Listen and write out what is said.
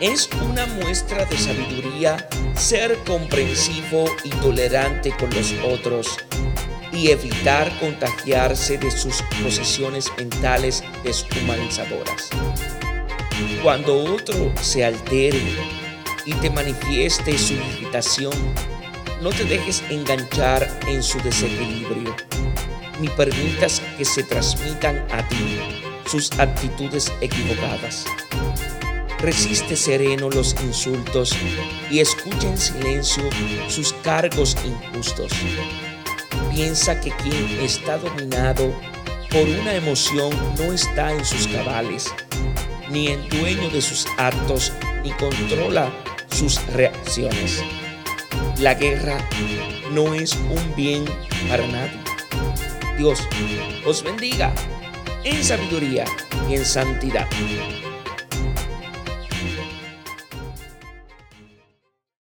Es una muestra de sabiduría ser comprensivo y tolerante con los otros y evitar contagiarse de sus posesiones mentales deshumanizadoras. Cuando otro se altere y te manifieste su irritación, no te dejes enganchar en su desequilibrio, ni permitas que se transmitan a ti sus actitudes equivocadas. Resiste sereno los insultos y escucha en silencio sus cargos injustos. Piensa que quien está dominado por una emoción no está en sus cabales, ni en dueño de sus actos, ni controla sus reacciones. La guerra no es un bien para nadie. Dios os bendiga en sabiduría y en santidad.